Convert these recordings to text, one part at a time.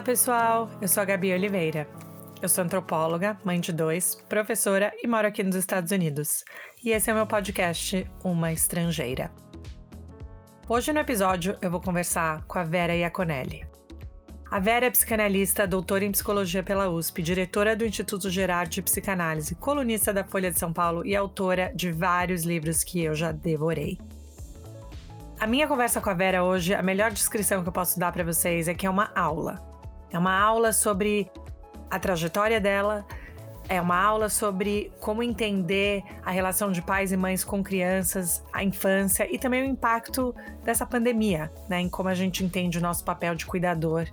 Olá, pessoal. Eu sou a Gabi Oliveira. Eu sou antropóloga, mãe de dois, professora e moro aqui nos Estados Unidos. E esse é o meu podcast Uma Estrangeira. Hoje no episódio eu vou conversar com a Vera Iaconelli. A Vera é psicanalista, doutora em psicologia pela USP, diretora do Instituto Gerard de Psicanálise, colunista da Folha de São Paulo e autora de vários livros que eu já devorei. A minha conversa com a Vera hoje, a melhor descrição que eu posso dar para vocês é que é uma aula. É uma aula sobre a trajetória dela, é uma aula sobre como entender a relação de pais e mães com crianças, a infância e também o impacto dessa pandemia, né, em como a gente entende o nosso papel de cuidador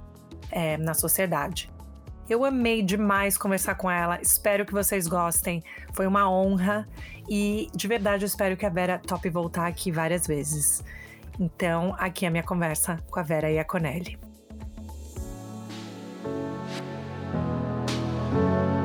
é, na sociedade. Eu amei demais conversar com ela, espero que vocês gostem, foi uma honra e de verdade eu espero que a Vera tope voltar aqui várias vezes. Então, aqui é a minha conversa com a Vera e a Conelli. thank you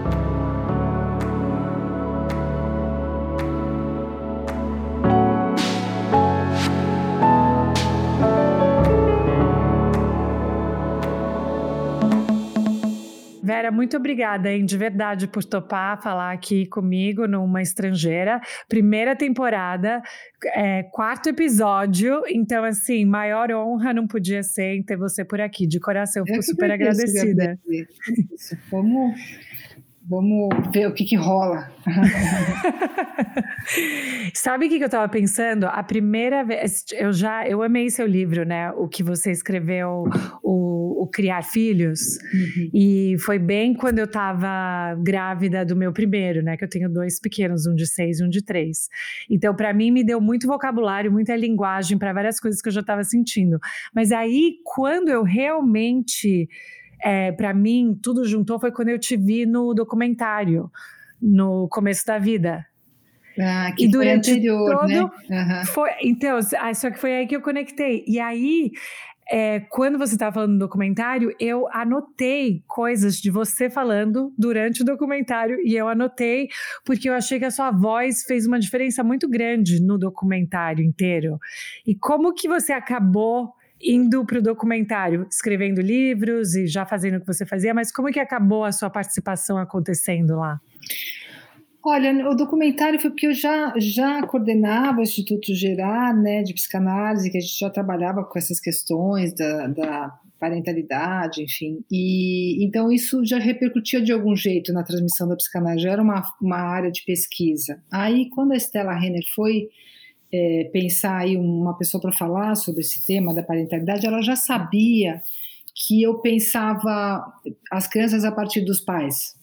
Vera, muito obrigada, hein, de verdade, por topar falar aqui comigo numa estrangeira. Primeira temporada, é, quarto episódio. Então, assim, maior honra não podia ser em ter você por aqui. De coração, fico super agradecida. Vamos Vamos ver o que, que rola. Sabe o que, que eu estava pensando? A primeira vez, eu já, eu amei seu livro, né? O que você escreveu, o, o Criar Filhos. Uhum. E foi bem quando eu estava grávida do meu primeiro, né? Que eu tenho dois pequenos, um de seis e um de três. Então, para mim, me deu muito vocabulário, muita linguagem para várias coisas que eu já estava sentindo. Mas aí, quando eu realmente é, para mim, tudo juntou foi quando eu te vi no documentário, no começo da vida. Ah, que e durante foi anterior, todo, né? Uhum. Foi, então, ah, só que foi aí que eu conectei. E aí, é, quando você estava falando no documentário, eu anotei coisas de você falando durante o documentário e eu anotei porque eu achei que a sua voz fez uma diferença muito grande no documentário inteiro. E como que você acabou indo para o documentário, escrevendo livros e já fazendo o que você fazia, mas como é que acabou a sua participação acontecendo lá? Olha, o documentário foi porque eu já, já coordenava o Instituto Gerar, né, de psicanálise, que a gente já trabalhava com essas questões da, da parentalidade, enfim. E então isso já repercutia de algum jeito na transmissão da psicanálise, já era uma, uma área de pesquisa. Aí, quando a Stella Renner foi é, pensar aí uma pessoa para falar sobre esse tema da parentalidade, ela já sabia que eu pensava as crianças a partir dos pais,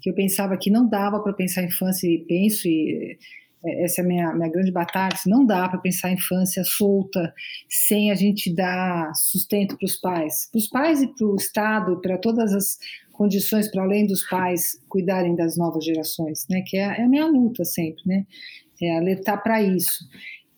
que eu pensava que não dava para pensar infância e penso e é, essa é a minha, minha grande batalha, não dá para pensar a infância solta sem a gente dar sustento para os pais, para os pais e para o Estado, para todas as condições para além dos pais cuidarem das novas gerações, né? Que é, é a minha luta sempre, né? É, alertar para isso.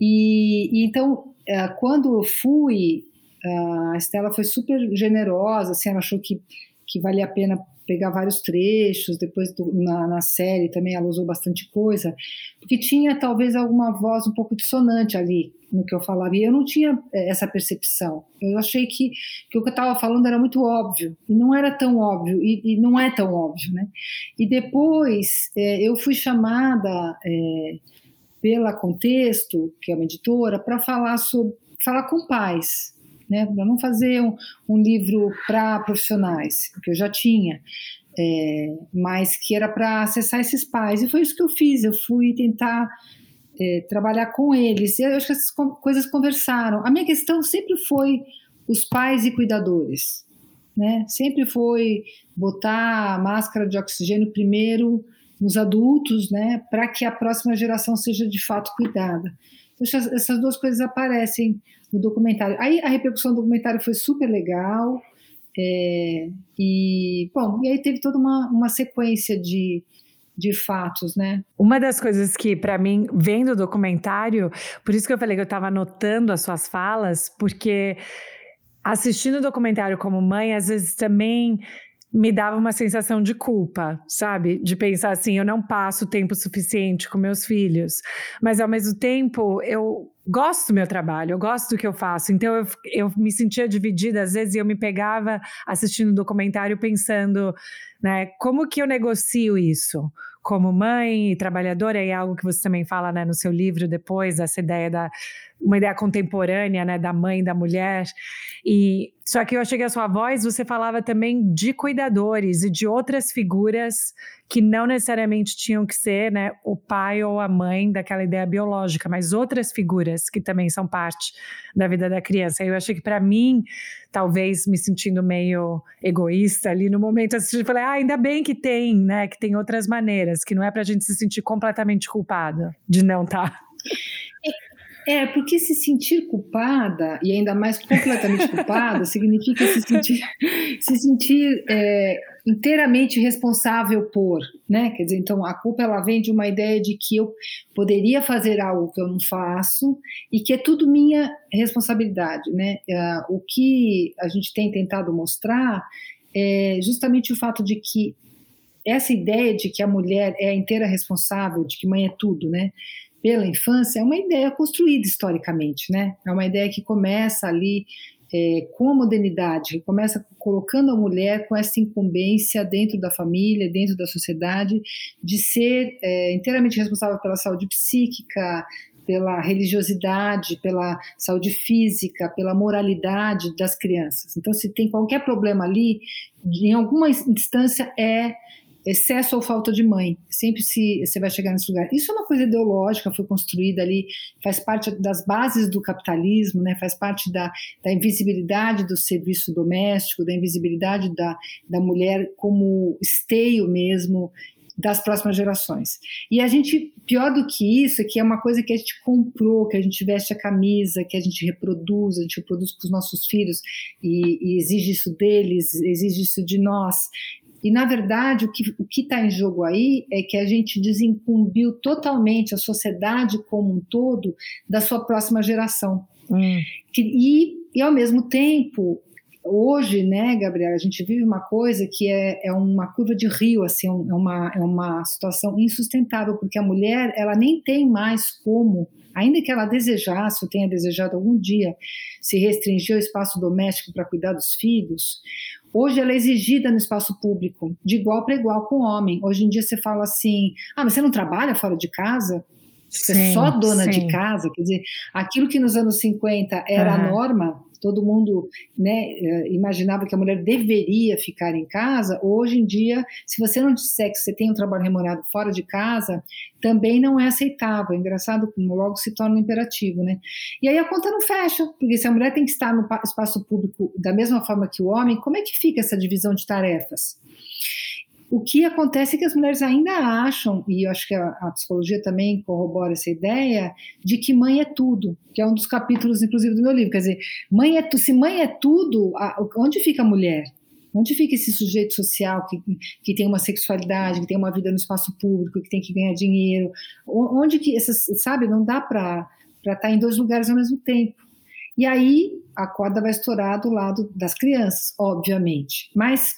E, e então, é, quando eu fui, a Estela foi super generosa, assim, ela achou que, que valia a pena pegar vários trechos, depois do, na, na, série também ela usou bastante coisa, porque tinha talvez alguma voz um pouco dissonante ali no que eu falava, e eu não tinha é, essa percepção. Eu achei que, que o que eu estava falando era muito óbvio, e não era tão óbvio, e, e não é tão óbvio, né? E depois é, eu fui chamada... É, pela Contexto, que é uma editora, para falar sobre falar com pais, né? Para não fazer um, um livro para profissionais, que eu já tinha, é, mas que era para acessar esses pais. E foi isso que eu fiz. Eu fui tentar é, trabalhar com eles. E eu acho que essas coisas conversaram. A minha questão sempre foi os pais e cuidadores. Né? Sempre foi botar a máscara de oxigênio primeiro nos adultos, né, para que a próxima geração seja de fato cuidada. Então, essas duas coisas aparecem no documentário. Aí a repercussão do documentário foi super legal, é, e bom, e aí teve toda uma, uma sequência de, de fatos, né? Uma das coisas que, para mim, vendo o documentário, por isso que eu falei que eu estava anotando as suas falas, porque assistindo o documentário como mãe, às vezes também me dava uma sensação de culpa, sabe? De pensar assim, eu não passo tempo suficiente com meus filhos. Mas ao mesmo tempo, eu gosto do meu trabalho, eu gosto do que eu faço. Então eu, eu me sentia dividida, às vezes eu me pegava assistindo o documentário pensando, né, como que eu negocio isso? Como mãe e trabalhadora, e é algo que você também fala né, no seu livro depois, essa ideia da uma ideia contemporânea, né, da mãe, da mulher. E só que eu achei que a sua voz, você falava também de cuidadores e de outras figuras que não necessariamente tinham que ser, né, o pai ou a mãe daquela ideia biológica, mas outras figuras que também são parte da vida da criança. Eu achei que para mim, talvez me sentindo meio egoísta ali no momento, assim, eu falei, ah, ainda bem que tem, né, que tem outras maneiras, que não é para a gente se sentir completamente culpada de não estar. Tá. É, porque se sentir culpada, e ainda mais completamente culpada, significa se sentir, se sentir é, inteiramente responsável por, né? Quer dizer, então a culpa ela vem de uma ideia de que eu poderia fazer algo que eu não faço e que é tudo minha responsabilidade, né? É, o que a gente tem tentado mostrar é justamente o fato de que essa ideia de que a mulher é a inteira responsável, de que mãe é tudo, né? Pela infância é uma ideia construída historicamente, né? É uma ideia que começa ali é, com a modernidade, começa colocando a mulher com essa incumbência dentro da família, dentro da sociedade, de ser é, inteiramente responsável pela saúde psíquica, pela religiosidade, pela saúde física, pela moralidade das crianças. Então, se tem qualquer problema ali, em alguma instância é excesso ou falta de mãe. Sempre se você vai chegar nesse lugar. Isso é uma coisa ideológica, foi construída ali, faz parte das bases do capitalismo, né? faz parte da, da invisibilidade do serviço doméstico, da invisibilidade da, da mulher como esteio mesmo das próximas gerações. E a gente, pior do que isso, é que é uma coisa que a gente comprou, que a gente veste a camisa, que a gente reproduz, a gente reproduz com os nossos filhos e, e exige isso deles, exige isso de nós. E, na verdade, o que está em jogo aí é que a gente desincumbiu totalmente a sociedade como um todo da sua próxima geração. Hum. E, e, ao mesmo tempo, hoje, né, Gabriela, a gente vive uma coisa que é, é uma curva de rio, assim, é, uma, é uma situação insustentável, porque a mulher, ela nem tem mais como, ainda que ela desejasse, ou tenha desejado algum dia, se restringir ao espaço doméstico para cuidar dos filhos, Hoje ela é exigida no espaço público, de igual para igual com o homem. Hoje em dia você fala assim: ah, mas você não trabalha fora de casa? Você é sim, é só dona sim. de casa? Quer dizer, aquilo que nos anos 50 era a norma, todo mundo né, eh, imaginava que a mulher deveria ficar em casa, hoje em dia, se você não disser que você tem um trabalho remunerado fora de casa, também não é aceitável. É engraçado como logo se torna imperativo, né? E aí a conta não fecha, porque se a mulher tem que estar no espaço público da mesma forma que o homem, como é que fica essa divisão de tarefas? O que acontece é que as mulheres ainda acham, e eu acho que a, a, psicologia também corrobora essa ideia, de que mãe é tudo, que é um dos capítulos, inclusive, do meu livro. Quer dizer, mãe é tu, se mãe é tudo, a, onde fica a mulher? Onde fica esse sujeito social que, que tem uma sexualidade, que tem uma vida no espaço público, que tem que ganhar dinheiro? Onde que essas, sabe, não dá para estar tá em dois lugares ao mesmo tempo. E aí a corda vai estourar do lado das crianças, obviamente. Mas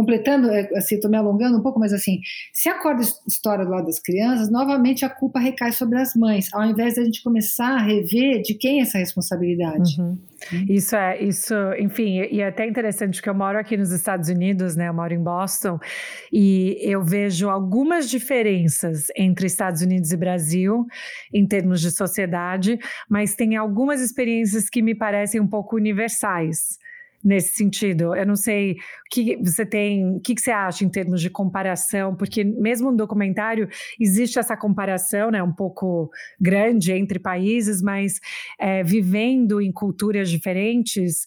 completando, é, assim, estou me alongando um pouco, mas assim, se a corda estoura do lado das crianças, novamente a culpa recai sobre as mães, ao invés de a gente começar a rever de quem é essa responsabilidade. Uhum. Isso é, isso, enfim, e é até interessante que eu moro aqui nos Estados Unidos, né? Eu moro em Boston e eu vejo algumas diferenças entre Estados Unidos e Brasil em termos de sociedade, mas tem algumas experiências que me parecem um pouco universais nesse sentido. Eu não sei o que você tem, o que você acha em termos de comparação, porque mesmo no documentário existe essa comparação, né, um pouco grande entre países, mas é, vivendo em culturas diferentes.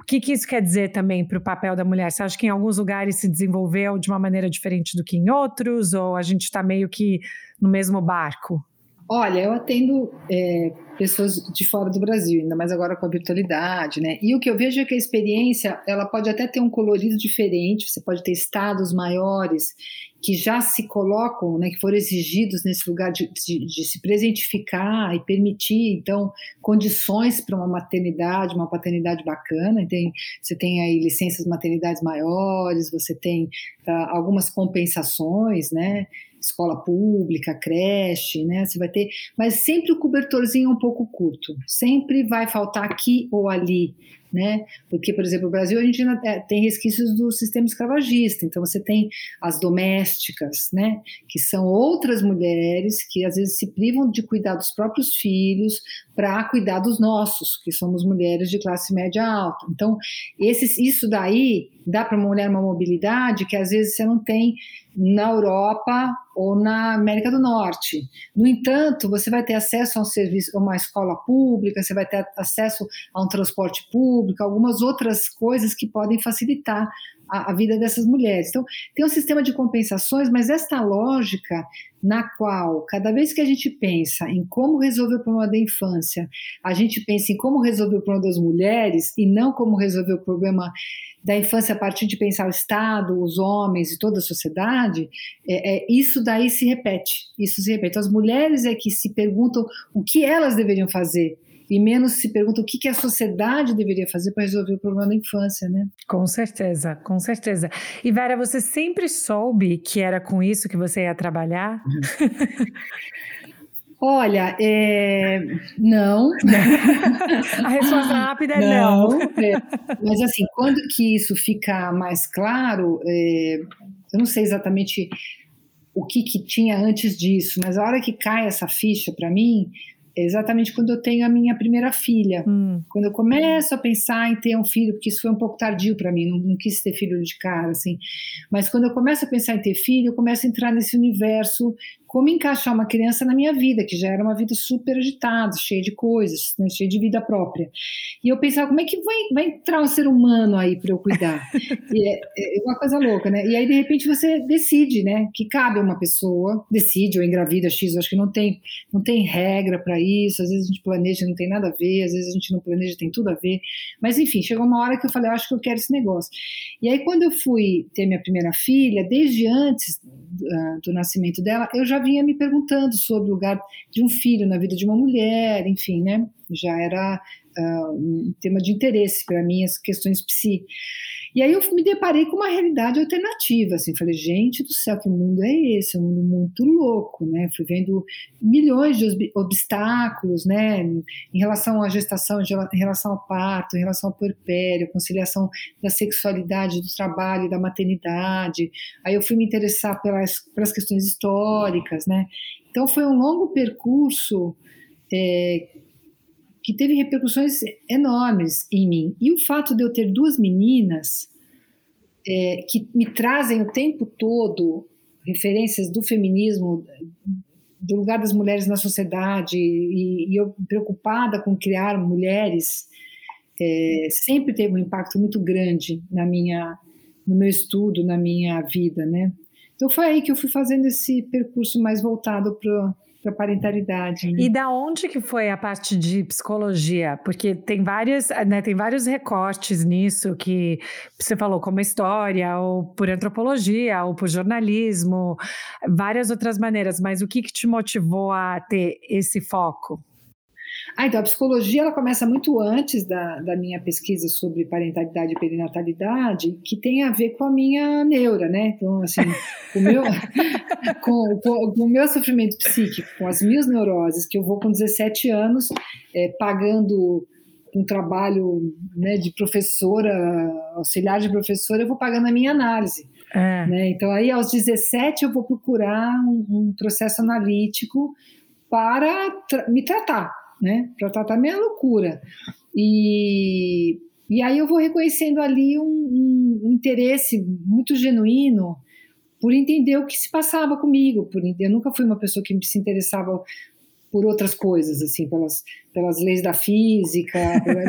O que, que isso quer dizer também para o papel da mulher? Você acha que em alguns lugares se desenvolveu de uma maneira diferente do que em outros, ou a gente está meio que no mesmo barco? Olha, eu atendo é, pessoas de fora do Brasil, ainda mais agora com a virtualidade, né? E o que eu vejo é que a experiência, ela pode até ter um colorido diferente, você pode ter estados maiores que já se colocam, né, que foram exigidos nesse lugar de, de, de se presentificar e permitir, então, condições para uma maternidade, uma paternidade bacana. Tem, você tem aí licenças maternidades maiores, você tem uh, algumas compensações, né? Escola pública, creche, né? Você vai ter, mas sempre o cobertorzinho um pouco curto. Sempre vai faltar aqui ou ali, né? Porque, por exemplo, no Brasil a gente ainda tem resquícios do sistema escravagista. Então você tem as domésticas, né? Que são outras mulheres que às vezes se privam de cuidar dos próprios filhos para cuidar dos nossos, que somos mulheres de classe média alta. Então, esses, isso daí dá para uma mulher uma mobilidade que às vezes você não tem na Europa ou na América do Norte. No entanto, você vai ter acesso a um serviço, a uma escola pública, você vai ter acesso a um transporte público, algumas outras coisas que podem facilitar a, a, vida dessas mulheres. Então, tem um sistema de compensações, mas esta lógica na qual, cada vez que a gente pensa em como resolver o problema da infância, a gente pensa em como resolver o problema das mulheres e não como resolver o problema da infância a partir de pensar o Estado, os homens e toda a sociedade, é, é, isso daí se repete. Isso se repete. Então, as mulheres é que se perguntam o que elas deveriam fazer e menos se pergunta o que, que a sociedade deveria fazer para resolver o problema da infância, né? Com certeza, com certeza. E Vera, você sempre soube que era com isso que você ia trabalhar? Olha, é... não. a resposta rápida é não. não. É. Mas assim, quando que isso fica mais claro, é... eu não sei exatamente o que, que tinha antes disso, mas a hora que cai essa ficha para mim, exatamente quando eu tenho a minha primeira filha. Hum. Quando eu começo a pensar em ter um filho, porque isso foi um pouco tardio para mim, não, não, quis ter filho de cara, assim. Mas quando eu começo a pensar em ter filho, eu começo a entrar nesse universo como encaixar uma criança na minha vida, que já era uma vida super agitada, cheia de coisas, né, cheia de vida própria. E eu pensava, como é que vai, vai entrar um ser humano aí para eu cuidar? e é, é, uma coisa louca, né? E aí, de repente, você decide, né, que cabe a uma pessoa, decide ou engravida X, eu acho que não tem, não tem regra para isso, às vezes a gente planeja não tem nada a ver, às vezes a gente não planeja tem tudo a ver, mas enfim, chegou uma hora que eu falei, eu acho que eu quero esse negócio. E aí, quando eu fui ter minha primeira filha, desde antes uh, do nascimento dela, eu já vinha me perguntando sobre o lugar de um filho na vida de uma mulher, enfim, né? Já era uh, um tema de interesse para mim, as questões psi. E aí eu me deparei com uma realidade alternativa, assim, falei, gente do céu, que mundo é esse? É um mundo muito louco, né? Fui vendo milhões de obstáculos, né, em relação à gestação, em relação ao parto, em relação ao puerpério, conciliação da sexualidade, do trabalho, da maternidade. Aí eu fui me interessar pelas, pelas questões históricas, né? Então foi um longo percurso é, que teve repercussões enormes em mim. E o fato de eu ter duas meninas é, que me trazem o tempo todo referências do feminismo, do lugar das mulheres na sociedade, e, e eu preocupada com criar mulheres, é, sempre teve um impacto muito grande na minha, no meu estudo, na minha vida, né? Então foi aí que eu fui fazendo esse percurso mais voltado para para parentalidade. Né? E da onde que foi a parte de psicologia? Porque tem vários, né, tem vários recortes nisso que você falou, como história, ou por antropologia, ou por jornalismo, várias outras maneiras. Mas o que, que te motivou a ter esse foco? Ah, então a psicologia ela começa muito antes da, da minha pesquisa sobre parentalidade e perinatalidade, que tem a ver com a minha neura, né? Então, assim, o meu, com, com, com, o meu sofrimento psíquico, com as minhas neuroses, que eu vou com 17 anos é, pagando um trabalho né, de professora, auxiliar de professora, eu vou pagando a minha análise. É. Né? Então, aí aos 17 eu vou procurar um, um processo analítico para tra me tratar né? Para tratar minha loucura. E, e aí eu vou reconhecendo ali um, um, interesse muito genuíno por entender o que se passava comigo. Por, eu nunca fui uma pessoa que se interessava por outras coisas, assim, pelas, pelas leis da física,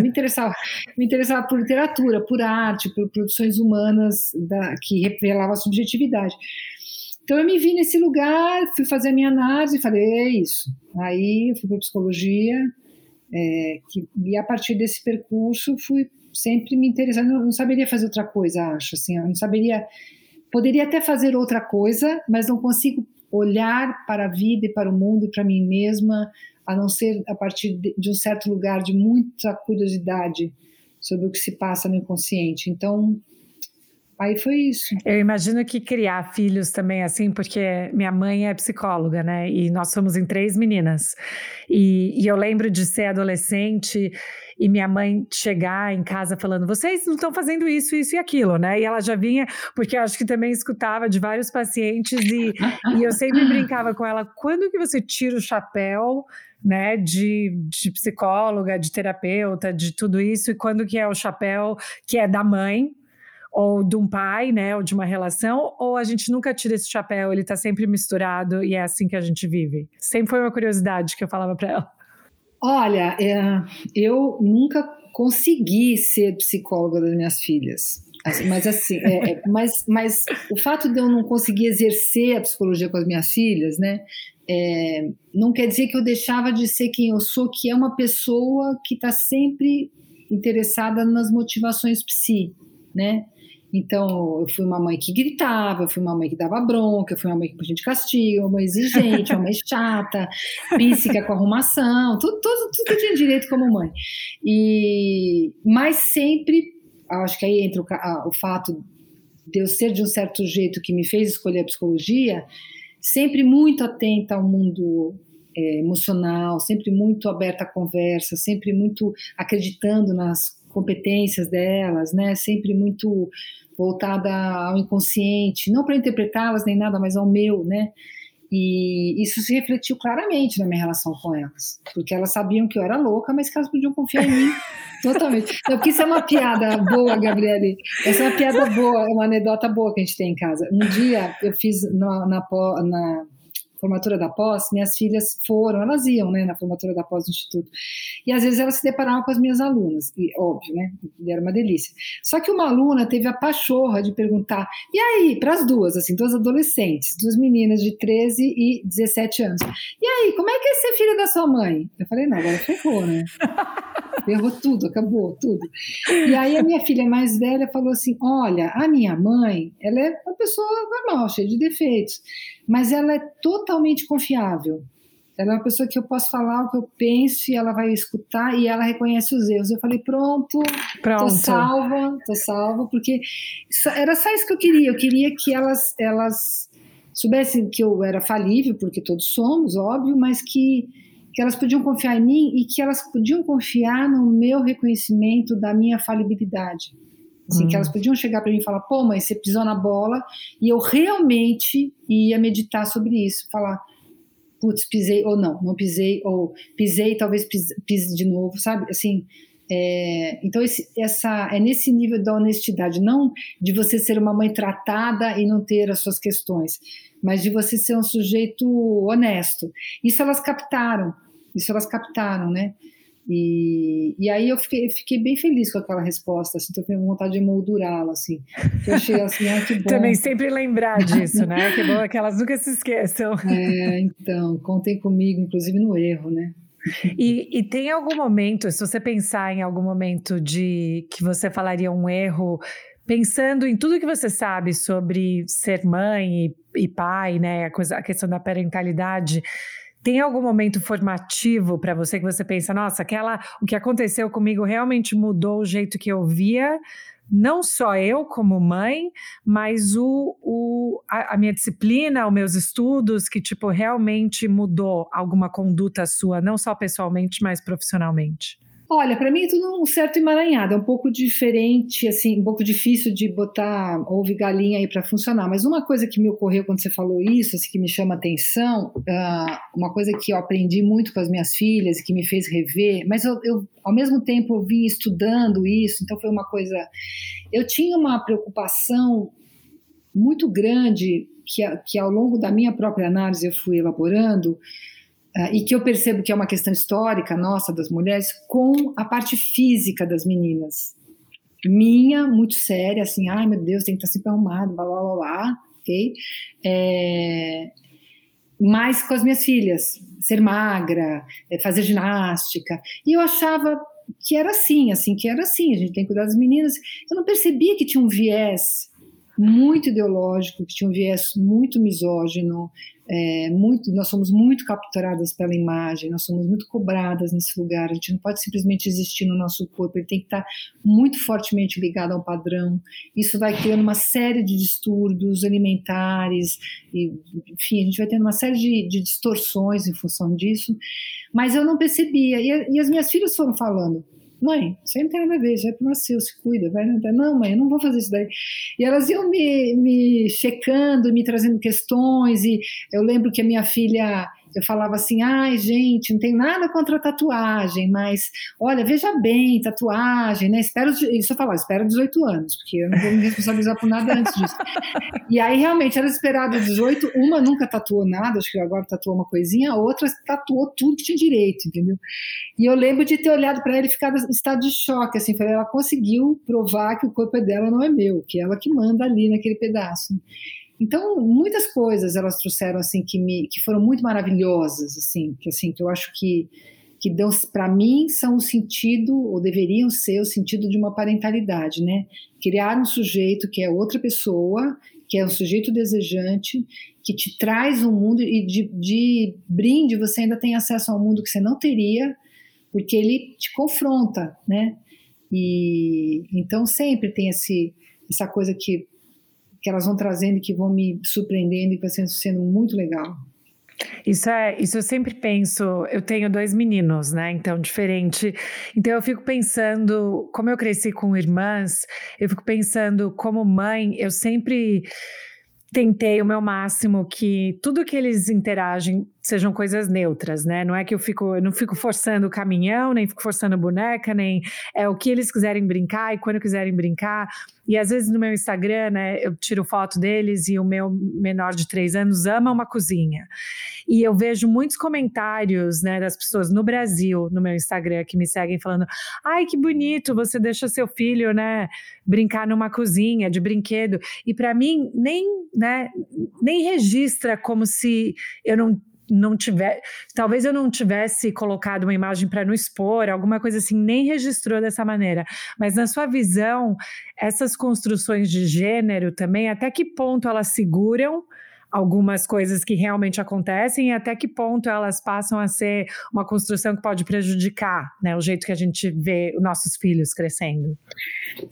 me interessava, me interessava por literatura, por arte, por produções humanas da, que revelavam a subjetividade. Então eu me vi nesse lugar, fui fazer a minha análise e falei, é isso. Aí eu fui para psicologia, é, que, e a partir desse percurso fui sempre me interessando, eu não saberia fazer outra coisa, acho, assim, eu não saberia, poderia até fazer outra coisa, mas não consigo olhar para a vida e para o mundo e para mim mesma, a não ser a partir de, de um certo lugar de muita curiosidade sobre o que se passa no inconsciente. Então, Aí foi isso. Eu imagino que criar filhos também assim, porque minha mãe é psicóloga, né? E nós somos em três meninas. E, e eu lembro de ser adolescente e minha mãe chegar em casa falando: vocês não estão fazendo isso, isso e aquilo, né? E ela já vinha, porque eu acho que também escutava de vários pacientes, e, e eu sempre brincava com ela: quando que você tira o chapéu? né, de, de psicóloga, de terapeuta, de tudo isso, e quando que é o chapéu que é da mãe, ou de um pai, né, ou de uma relação, ou a gente nunca tira esse chapéu, ele está sempre misturado e é assim que a gente vive. Sempre foi uma curiosidade que eu falava para ela. Olha, é, eu nunca consegui ser psicóloga das minhas filhas. Assim, mas assim, é, é, mas, mas o fato de eu não conseguir exercer a psicologia com as minhas filhas, né, é, não quer dizer que eu deixava de ser quem eu sou, que é uma pessoa que está sempre interessada nas motivações psi, né? Então, eu fui uma mãe que gritava, eu fui uma mãe que dava bronca, eu fui uma mãe que podia de castigo, uma mãe exigente, uma mãe chata, física com arrumação, tudo, tudo, tudo tinha direito como mãe. E, mas sempre, acho que aí entra o, a, o fato de eu ser de um certo jeito que me fez escolher a psicologia, sempre muito atenta ao mundo é, emocional, sempre muito aberta à conversa, sempre muito acreditando nas competências delas, né? Sempre muito voltada ao inconsciente, não para interpretá-las nem nada, mas ao meu, né? E isso se refletiu claramente na minha relação com elas, porque elas sabiam que eu era louca, mas que elas podiam confiar em mim totalmente. Então, porque isso é uma piada boa, Gabriele. Essa é uma piada boa, é uma anedota boa que a gente tem em casa. Um dia eu fiz na, na, na formatura da pós, minhas filhas foram, elas iam, né, na formatura da pós do Instituto. E às vezes elas se deparavam com as minhas alunas, e óbvio, né, e era uma delícia. Só que uma aluna teve a pachorra de perguntar, e aí, para as duas, assim, duas adolescentes, duas meninas de 13 e 17 anos, e aí, como é que é ser filha da sua mãe? Eu falei, não, agora ferrou, né? Ferrou tudo, acabou tudo. E aí a minha filha mais velha falou assim, olha, a minha mãe, ela é uma pessoa normal, cheia de defeitos, mas ela é totalmente confiável. Ela é uma pessoa que eu posso falar o que eu penso e ela vai escutar e ela reconhece os erros. Eu falei, pronto, pronto. tô salva, tô salva, porque era só isso que eu queria. Eu queria que elas, elas soubessem que eu era falível, porque todos somos, óbvio, mas que, que elas podiam confiar em mim e que elas podiam confiar no meu reconhecimento da minha falibilidade. Assim, hum. Que elas podiam chegar para mim e falar, pô, mãe, você pisou na bola, e eu realmente ia meditar sobre isso, falar, putz, pisei, ou não, não pisei, ou pisei, talvez pise, pise de novo, sabe? Assim, é, então esse, essa, é nesse nível da honestidade, não de você ser uma mãe tratada e não ter as suas questões, mas de você ser um sujeito honesto. Isso elas captaram, isso elas captaram, né? E, e aí eu fiquei, fiquei bem feliz com aquela resposta, assim, tô com vontade de moldurá-la, assim. Eu achei assim, ah, que bom. Também sempre lembrar disso, né? Que bom que elas nunca se esqueçam. É, então, contem comigo, inclusive no erro, né? E, e, tem algum momento, se você pensar em algum momento de que você falaria um erro, pensando em tudo que você sabe sobre ser mãe e, e pai, né, a, coisa, a questão da parentalidade, tem algum momento formativo para você que você pensa, nossa, aquela o que aconteceu comigo realmente mudou o jeito que eu via, não só eu como mãe, mas o, o a, a, minha disciplina, os meus estudos, que tipo realmente mudou alguma conduta sua, não só pessoalmente, mas profissionalmente. Olha, para mim é tudo um certo emaranhado, é um pouco diferente, assim, um pouco difícil de botar ovo e galinha aí para funcionar. Mas uma coisa que me ocorreu quando você falou isso, assim, que me chama atenção, uh, uma coisa que eu aprendi muito com as minhas filhas e que me fez rever, mas eu, eu ao mesmo tempo eu vim estudando isso, então foi uma coisa. Eu tinha uma preocupação muito grande que, que ao longo da minha própria análise eu fui elaborando e que eu percebo que é uma questão histórica nossa das mulheres com a parte física das meninas. Minha, muito séria, assim, ai meu Deus, tem que estar sempre arrumado, blá blá blá, blá ok? É, mas com as minhas filhas, ser magra, é, fazer ginástica. E eu achava que era assim, assim, que era assim, a gente tem que cuidar das meninas. Eu não percebia que tinha um viés muito ideológico, que tinha um viés muito misógino, é, muito, nós somos muito capturadas pela imagem, nós somos muito cobradas nesse lugar. A gente não pode simplesmente existir no nosso corpo, ele tem que estar muito fortemente ligado ao padrão. Isso vai criando uma série de distúrbios alimentares, e, enfim, a gente vai tendo uma série de, de distorções em função disso. Mas eu não percebia, e, e as minhas filhas foram falando mãe, aí não tem nada a ver, já nasceu, se cuida, vai não, não, mãe, eu não vou fazer isso daí. E elas iam me, me checando, me trazendo questões, e eu lembro que a minha filha eu falava assim, ai gente, não tem nada contra tatuagem, mas olha, veja bem, tatuagem, né? Espero, isso eu falava, espero 18 anos, porque eu não vou me responsabilizar por nada antes disso. E aí realmente era esperado 18, uma nunca tatuou nada, acho que agora tatuou uma coisinha, a outra tatuou tudo que tinha direito, entendeu? E eu lembro de ter olhado para ela e ficado em estado de choque, assim, falei, ela conseguiu provar que o corpo é dela, não é meu, que é ela que manda ali naquele pedaço. Então, muitas coisas elas trouxeram assim que me que foram muito maravilhosas, assim, que assim, que eu acho que que dão para mim são o sentido ou deveriam ser o sentido de uma parentalidade, né? Criar um sujeito que é outra pessoa, que é um sujeito desejante, que te traz um mundo e de, de brinde você ainda tem acesso a um mundo que você não teria, porque ele te confronta, né? E então sempre tem esse essa coisa que que elas vão trazendo e que vão me surpreendendo e que vai sendo, sendo muito legal. Isso é, isso eu sempre penso. Eu tenho dois meninos, né? Então, diferente. Então, eu fico pensando, como eu cresci com irmãs, eu fico pensando, como mãe, eu sempre tentei o meu máximo que tudo que eles interagem sejam coisas neutras, né? Não é que eu fico, eu não fico forçando o caminhão, nem fico forçando a boneca, nem é o que eles quiserem brincar e quando quiserem brincar. E às vezes no meu Instagram, né, eu tiro foto deles e o meu menor de três anos ama uma cozinha. E eu vejo muitos comentários, né, das pessoas no Brasil, no meu Instagram, que me seguem falando: ai, que bonito, você deixa seu filho, né, brincar numa cozinha de brinquedo. E para mim, nem, né, nem registra como se eu não não tiver, talvez eu não tivesse colocado uma imagem para não expor, alguma coisa assim, nem registrou dessa maneira. Mas na sua visão, essas construções de gênero também, até que ponto elas seguram algumas coisas que realmente acontecem e até que ponto elas passam a ser uma construção que pode prejudicar né, o jeito que a gente vê os nossos filhos crescendo.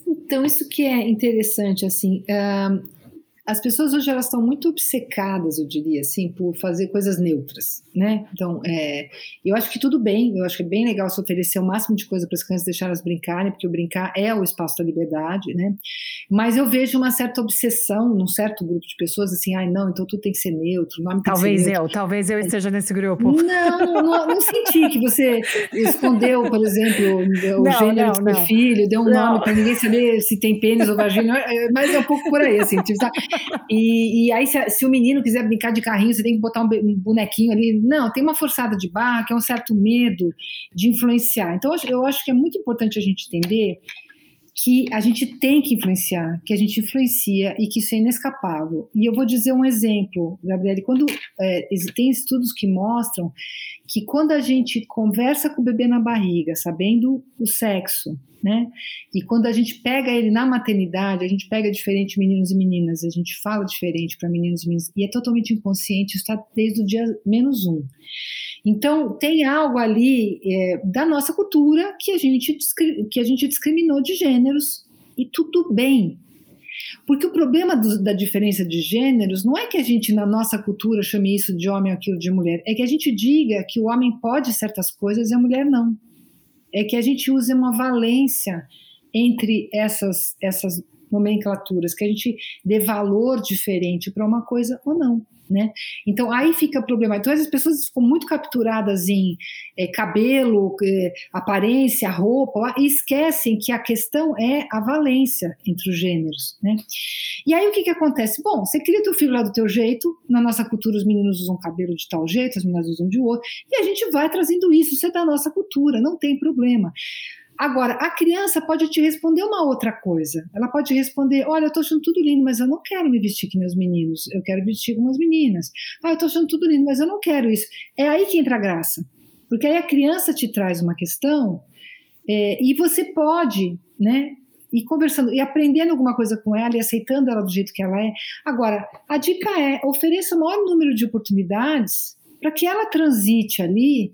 Então, isso que é interessante, assim, uh, as pessoas hoje elas estão muito obcecadas, eu diria assim, por fazer coisas neutras, né? Então, é, eu acho que tudo bem, eu acho que é bem legal se oferecer o máximo de coisa para as crianças deixar elas brincarem, porque o brincar é o espaço da liberdade, né? Mas eu vejo uma certa obsessão num certo grupo de pessoas, assim, ai não, então tudo tem que ser neutro, nome Talvez eu, neutro. talvez eu esteja nesse grupo. Não, não, não senti que você escondeu, por exemplo, o não, gênero não, do filho, deu um não. nome para ninguém saber se tem pênis ou vagina, é, mas é um pouco por aí, assim, tipo, sabe? E, e aí, se, se, o menino quiser brincar de carrinho, você tem que botar um, bonequinho ali. Não, tem uma forçada de barra, que é um certo medo de influenciar. Então, eu acho que é muito importante a gente entender que a gente tem que influenciar, que a gente influencia e que isso é inescapável. E eu vou dizer um exemplo, Gabriele, quando é, tem estudos que mostram que quando a gente conversa com o bebê na barriga, sabendo o sexo, né? E quando a gente pega ele na maternidade, a gente pega diferente meninos e meninas, a gente fala diferente para meninos e meninas, e é totalmente inconsciente, está desde o dia menos um. Então, tem algo ali é, da nossa cultura que a, gente, que a gente discriminou de gêneros, e tudo bem, porque o problema do, da diferença de gêneros não é que a gente, na nossa cultura, chame isso de homem aquilo de mulher, é que a gente diga que o homem pode certas coisas e a mulher não. É que a gente use uma valência entre essas, essas nomenclaturas, que a gente dê valor diferente para uma coisa ou não né? Então aí fica problema. Então as pessoas ficam muito capturadas em é, cabelo, é, aparência, roupa, e esquecem que a questão é a valência entre os gêneros, né? E aí o que que acontece? Bom, você cria teu filho lá do teu jeito, na nossa cultura os meninos usam cabelo de tal jeito, as meninas usam de outro, e a gente vai trazendo isso, isso é da nossa cultura, não tem problema. Agora, a criança pode te responder uma outra coisa. Ela pode responder: Olha, eu estou achando tudo lindo, mas eu não quero me vestir que nem os meninos. Eu quero vestir como as meninas. Ah, eu estou achando tudo lindo, mas eu não quero isso. É aí que entra a graça. Porque aí a criança te traz uma questão é, e você pode, né? e conversando e aprendendo alguma coisa com ela e aceitando ela do jeito que ela é. Agora, a dica é ofereça o maior número de oportunidades para que ela transite ali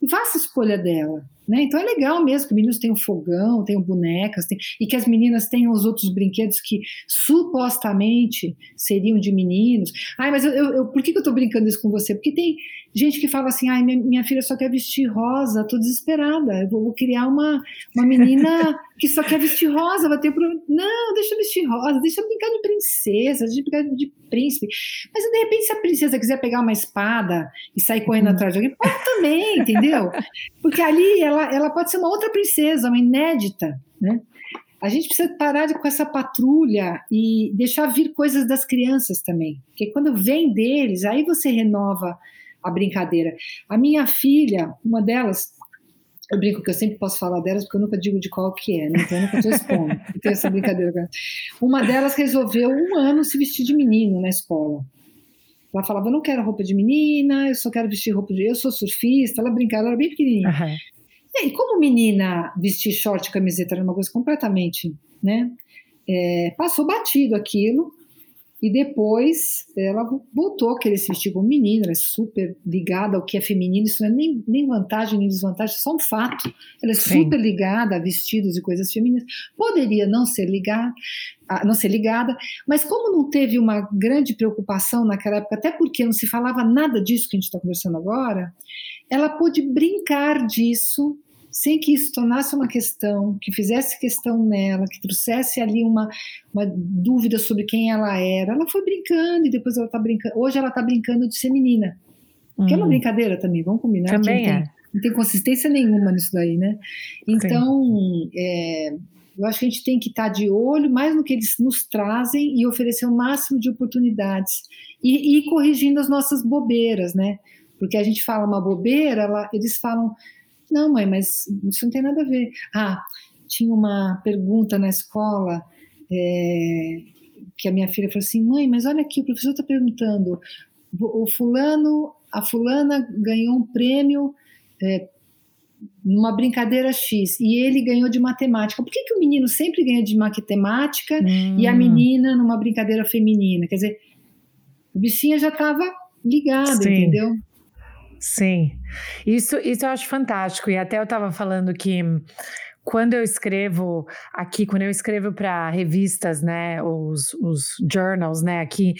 e faça a escolha dela. Né? Então é legal mesmo que os meninos tenham fogão, tenham bonecas, tem, e que as meninas tenham os outros brinquedos que supostamente seriam de meninos. Ai, mas eu, eu, eu por que, que eu estou brincando isso com você? Porque tem gente que fala assim: ai, minha, minha filha só quer vestir rosa, estou desesperada, eu vou, criar uma, uma menina que só quer vestir rosa, vai ter problema. Não, deixa eu vestir rosa, deixa eu brincar de princesa, deixa eu brincar de príncipe. Mas de repente, se a princesa quiser pegar uma espada e sair correndo uhum. atrás de alguém, pode também, entendeu? Porque ali ela, ela pode ser uma outra princesa, uma inédita, né? A gente precisa parar com essa patrulha e deixar vir coisas das crianças também. Porque quando vem deles, aí você renova a brincadeira. A minha filha, uma delas, eu brinco que eu sempre posso falar delas porque eu nunca digo de qual que é, né? então eu nunca respondo. Então essa brincadeira. Uma delas resolveu um ano se vestir de menino na escola. Ela falava, eu não quero roupa de menina, eu só quero vestir roupa de... Eu sou surfista, ela brincava, ela era bem pequenininha. Uhum. E aí, como menina vestir short e camiseta era uma coisa completamente, né? É, passou batido aquilo, e depois ela voltou a querer se vestir como menina, ela é super ligada ao que é feminino, isso não é nem, nem vantagem nem desvantagem, é só um fato. Ela é Sim. super ligada a vestidos e coisas femininas. Poderia não ser ligada, não ser ligada, mas como não teve uma grande preocupação naquela época, até porque não se falava nada disso que a gente está conversando agora, ela pôde brincar disso sem que isso tornasse uma questão, que fizesse questão nela, que trouxesse ali uma, uma dúvida sobre quem ela era. Ela foi brincando e depois ela está brincando. Hoje ela está brincando de ser menina. Que é uma uhum. brincadeira também, vamos combinar. Também não é. Tem, não tem consistência nenhuma nisso daí, né? Então, é, eu acho que a gente tem que estar tá de olho mais no que eles nos trazem e oferecer o máximo de oportunidades. E, ir corrigindo as nossas bobeiras, né? Porque a gente fala uma bobeira, ela, eles falam não, mãe, mas isso não tem nada a ver. Ah, tinha uma pergunta na escola é, que a minha filha falou assim: mãe, mas olha aqui, o professor está perguntando, o fulano, a fulana ganhou um prêmio é, numa brincadeira X e ele ganhou de matemática. Por que, que o menino sempre ganha de matemática hum. e a hum. menina numa brincadeira feminina? Quer dizer, a bichinha já estava ligada, Sim. entendeu? Sim, isso, isso eu acho fantástico. E até eu estava falando que quando eu escrevo aqui, quando eu escrevo para revistas, né, os, os journals, né, aqui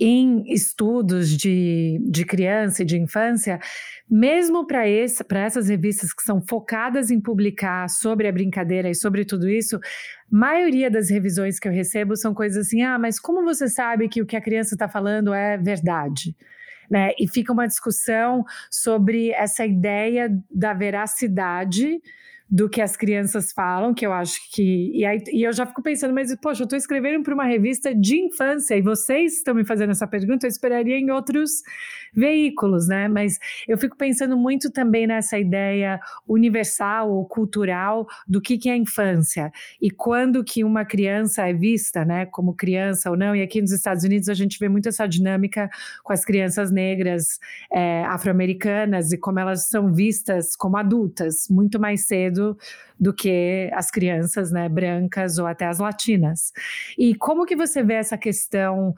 em estudos de, de criança e de infância, mesmo para essas revistas que são focadas em publicar sobre a brincadeira e sobre tudo isso, maioria das revisões que eu recebo são coisas assim: ah, mas como você sabe que o que a criança está falando é verdade? Né? E fica uma discussão sobre essa ideia da veracidade do que as crianças falam, que eu acho que. E, aí, e eu já fico pensando, mas, poxa, eu estou escrevendo para uma revista de infância e vocês estão me fazendo essa pergunta, eu esperaria em outros veículos, né? Mas eu fico pensando muito também nessa ideia universal ou cultural do que, que é infância e quando que uma criança é vista, né, como criança ou não. E aqui nos Estados Unidos a gente vê muito essa dinâmica com as crianças negras é, afro-americanas e como elas são vistas como adultas muito mais cedo do que as crianças, né, brancas ou até as latinas. E como que você vê essa questão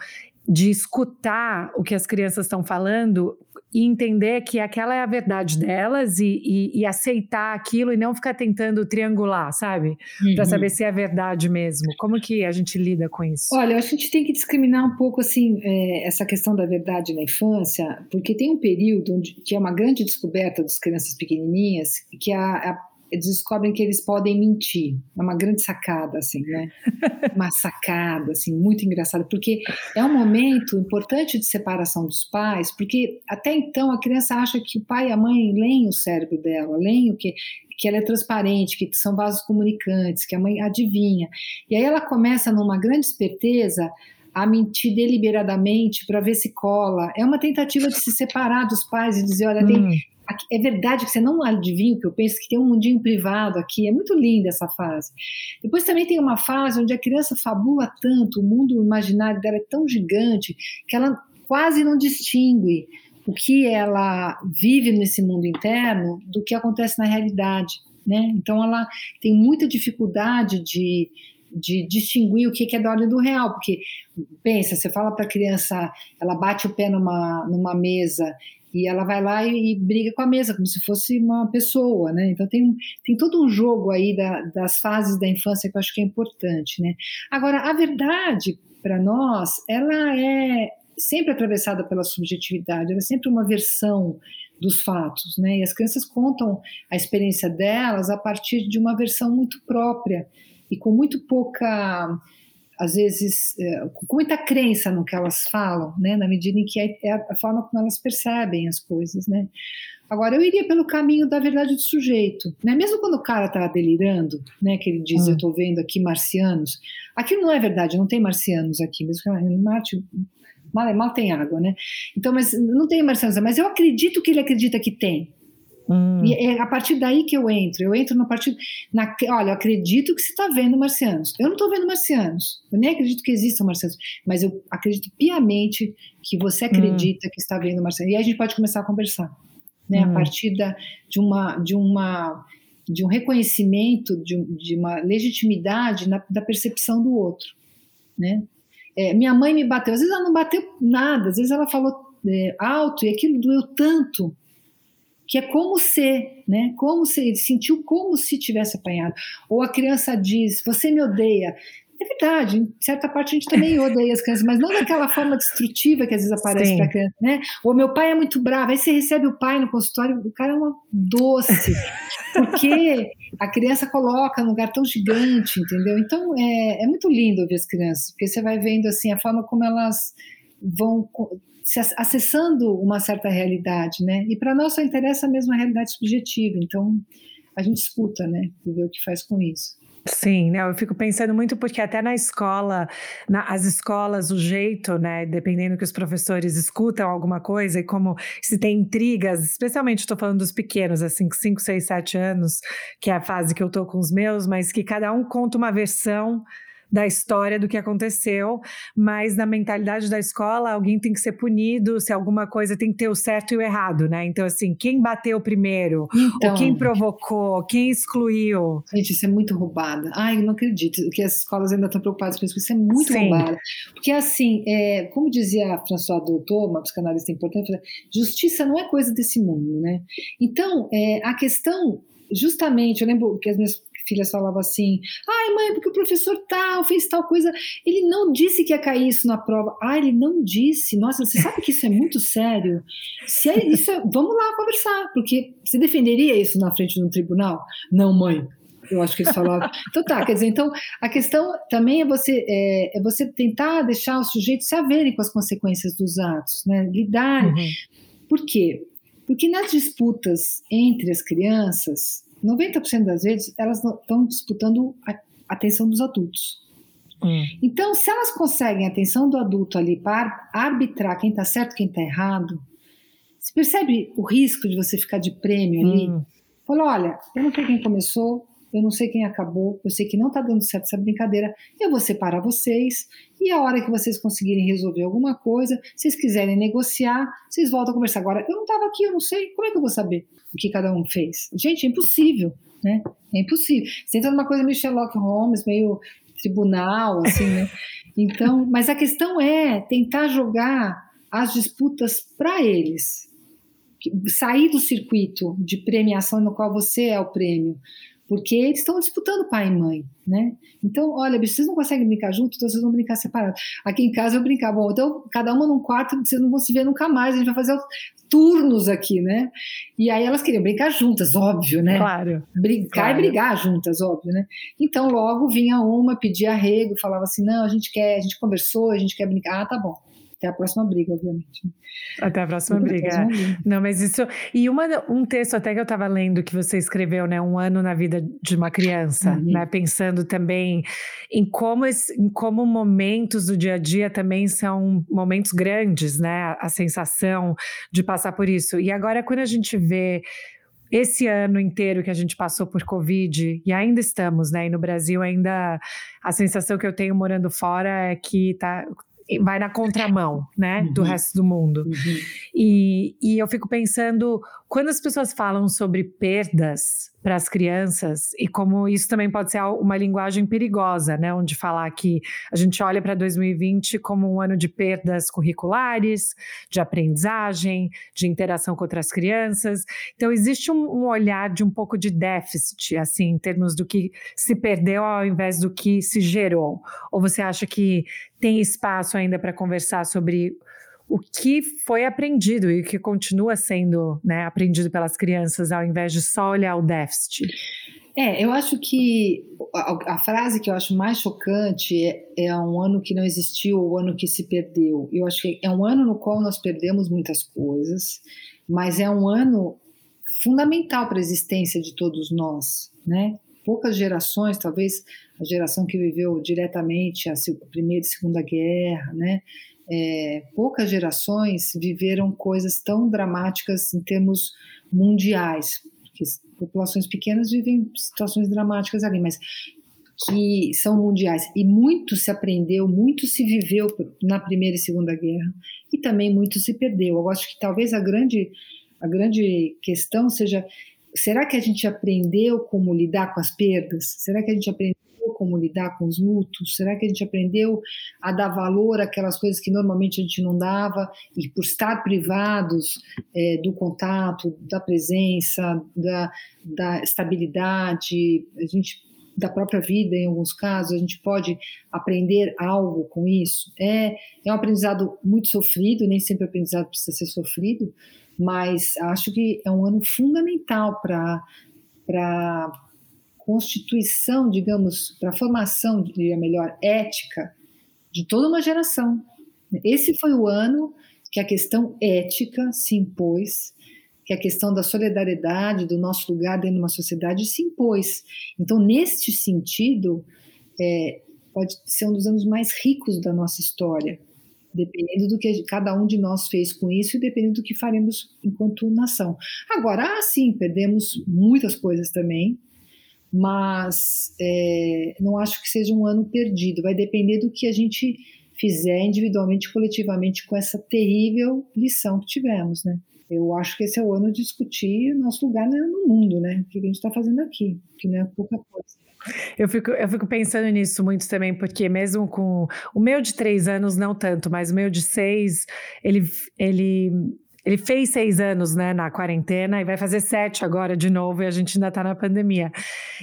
de escutar o que as crianças estão falando e entender que aquela é a verdade delas e, e, e aceitar aquilo e não ficar tentando triangular, sabe? Uhum. Para saber se é verdade mesmo. Como que a gente lida com isso? Olha, a gente tem que discriminar um pouco assim é, essa questão da verdade na infância, porque tem um período onde, que é uma grande descoberta das crianças pequenininhas, que a, a eles descobrem que eles podem mentir. É uma grande sacada, assim, né? Uma sacada, assim, muito engraçada, porque é um momento importante de separação dos pais, porque até então a criança acha que o pai e a mãe leem o cérebro dela, leem o que que ela é transparente, que são vasos comunicantes, que a mãe adivinha. E aí ela começa numa grande esperteza a mentir deliberadamente para ver se cola. É uma tentativa de se separar dos pais e dizer, olha, hum. tem, é verdade que você não adivinha o que eu penso, que tem um mundinho privado aqui. É muito linda essa fase. Depois também tem uma fase onde a criança fabula tanto, o mundo imaginário dela é tão gigante que ela quase não distingue o que ela vive nesse mundo interno do que acontece na realidade. né? Então ela tem muita dificuldade de, de distinguir o que é da ordem do real, porque pensa, você fala para a criança, ela bate o pé numa, numa mesa e ela vai lá e, e, briga com a mesa, como se fosse uma pessoa, né? Então tem, tem todo um jogo aí da, das fases da infância que eu acho que é importante, né? Agora, a verdade, para nós, ela é sempre atravessada pela subjetividade, ela é sempre uma versão dos fatos, né? E as crianças contam a experiência delas a partir de uma versão muito própria e com muito pouca às vezes, é, com muita crença no que elas falam, né, na medida em que é, é a forma como elas percebem as coisas, né. Agora, eu iria pelo caminho da verdade do sujeito, né, mesmo quando o cara está delirando, né, que ele diz, hum. eu estou vendo aqui marcianos, aquilo não é verdade, não tem marcianos aqui, mesmo que Marte mal, mal tem água, né, então, mas não tem marcianos, mas eu acredito que ele acredita que tem, Hum. E é a partir daí que eu entro. Eu entro na partir. Na, olha, eu acredito que você está vendo marcianos. Eu não estou vendo marcianos. Eu nem acredito que existam marcianos. Mas eu acredito piamente que você acredita hum. que está vendo marcianos. E aí a gente pode começar a conversar. Né, hum. A partir da, de, uma, de, uma, de um reconhecimento, de, de uma legitimidade na, da percepção do outro. Né? É, minha mãe me bateu. Às vezes ela não bateu nada. Às vezes ela falou é, alto e aquilo doeu tanto que é como ser, né? Como se ele sentiu como se tivesse apanhado. Ou a criança diz: "Você me odeia". É verdade, em certa parte a gente também odeia as crianças, mas não daquela forma destrutiva que às vezes aparece para a criança, né? Ou meu pai é muito bravo, aí você recebe o pai no consultório, o cara é uma doce, porque a criança coloca num lugar tão gigante, entendeu? Então é, é muito lindo ver as crianças, porque você vai vendo assim a forma como elas vão se acessando uma certa realidade, né? E para nós só interessa a mesma realidade subjetiva, então a gente escuta, né? E vê o que faz com isso. Sim, né, eu fico pensando muito porque até na escola, na, as escolas, o jeito, né, dependendo que os professores escutam alguma coisa e como se tem intrigas, especialmente estou falando dos pequenos, assim, 5, 6, 7 anos, que é a fase que eu estou com os meus, mas que cada um conta uma versão da história do que aconteceu, mas na mentalidade da escola, alguém tem que ser punido, se alguma coisa tem que ter o certo e o errado, né? Então, assim, quem bateu primeiro, então, ou quem provocou, quem excluiu. Gente, isso é muito roubada. Ai, eu não acredito que as escolas ainda estão preocupadas com isso, isso é muito Sim. roubada. Porque, assim, é, como dizia François Doutor, uma psicanalista importante, justiça não é coisa desse mundo, né? Então, é, a questão justamente, eu lembro que as minhas filhas falavam assim: ai, mãe, porque o professor tal fez tal coisa, ele não disse que ia cair isso na prova. Ah, ele não disse. Nossa, você sabe que isso é muito sério? Se é isso, é, vamos lá conversar, porque você defenderia isso na frente de um tribunal? Não, mãe. Eu acho que eles falavam. Então tá, quer dizer, então a questão também é você é, é você tentar deixar os sujeitos se haverem com as consequências dos atos, né? Lidarem. Uhum. Por quê? Porque nas disputas entre as crianças, 90% das vezes elas estão disputando a atenção dos adultos. Hum. Então, se elas conseguem a atenção do adulto ali para arbitrar quem está certo e quem está errado, você percebe o risco de você ficar de prêmio ali? Hum. Fala, olha, eu não sei quem começou, eu não sei quem acabou, eu sei que não está dando certo essa brincadeira, eu vou separar vocês, e a hora que vocês conseguirem resolver alguma coisa, se vocês quiserem negociar, vocês voltam a conversar. Agora, eu não estava aqui, eu não sei, como é que eu vou saber o que cada um fez? Gente, é impossível, né? É impossível. Você entra numa coisa meio Sherlock Holmes, meio tribunal, assim, né? Então, mas a questão é tentar jogar as disputas para eles, sair do circuito de premiação no qual você é o prêmio, porque eles estão disputando pai e mãe, né? Então, olha, vocês não conseguem brincar juntos, então vocês vão brincar separados. Aqui em casa eu brincava, bom, então cada uma num quarto, vocês não vão se ver nunca mais, a gente vai fazer turnos aqui, né? E aí elas queriam brincar juntas, óbvio, né? Claro. Brincar claro. e brigar juntas, óbvio, né? Então logo vinha uma, pedia arrego, falava assim: não, a gente quer, a gente conversou, a gente quer brincar, ah, tá bom até a próxima briga, obviamente. Até a próxima briga. A próxima briga. Não, mas isso. E uma, um texto até que eu estava lendo que você escreveu, né? Um ano na vida de uma criança, uhum. né? Pensando também em como, esse, em como momentos do dia a dia também são momentos grandes, né? A sensação de passar por isso. E agora, quando a gente vê esse ano inteiro que a gente passou por Covid, e ainda estamos, né? E no Brasil ainda a sensação que eu tenho morando fora é que tá vai na contramão, né, uhum. do resto do mundo. Uhum. E, e eu fico pensando, quando as pessoas falam sobre perdas, para as crianças e como isso também pode ser uma linguagem perigosa, né? Onde falar que a gente olha para 2020 como um ano de perdas curriculares, de aprendizagem, de interação com outras crianças. Então existe um, um olhar de um pouco de déficit, assim, em termos do que se perdeu ao invés do que se gerou. Ou você acha que tem espaço ainda para conversar sobre o que foi aprendido e o que continua sendo né, aprendido pelas crianças, ao invés de só olhar o déficit? É, eu acho que a, a, frase que eu acho mais chocante é, é um ano que não existiu, o ano que se perdeu. Eu acho que é um ano no qual nós perdemos muitas coisas, mas é um ano fundamental para a existência de todos nós, né? Poucas gerações, talvez a geração que viveu diretamente a Primeira e Segunda Guerra, né? É, poucas gerações viveram coisas tão dramáticas em termos mundiais, porque populações pequenas vivem situações dramáticas ali, mas que são mundiais. E muito se aprendeu, muito se viveu na Primeira e Segunda Guerra, e também muito se perdeu. Eu acho que talvez a grande, a grande questão seja: será que a gente aprendeu como lidar com as perdas? Será que a gente aprendeu? Como lidar com os lutos? Será que a gente aprendeu a dar valor àquelas coisas que normalmente a gente não dava e por estar privados é, do contato, da presença, da, da estabilidade, a gente da própria vida, em alguns casos, a gente pode aprender algo com isso. É, é um aprendizado muito sofrido, nem sempre o aprendizado precisa ser sofrido, mas acho que é um ano fundamental para constituição, digamos, para a formação, diria melhor, ética de toda uma geração. Esse foi o ano que a questão ética se impôs, que a questão da solidariedade, do nosso lugar dentro de uma sociedade se impôs. Então, neste sentido, é, pode ser um dos anos mais ricos da nossa história, dependendo do que cada um de nós fez com isso e dependendo do que faremos enquanto nação. Agora, ah, sim, perdemos muitas coisas também, mas é, não acho que seja um ano perdido. Vai depender do que a gente fizer individualmente, coletivamente, com essa terrível lição que tivemos, né? Eu acho que esse é o ano de discutir nosso lugar no mundo, né? O que a gente está fazendo aqui, que não é pouca coisa. Eu fico, eu fico pensando nisso muito também, porque mesmo com o meu de três anos, não tanto, mas o meu de seis, ele, ele ele fez seis anos né, na quarentena e vai fazer sete agora de novo, e a gente ainda está na pandemia.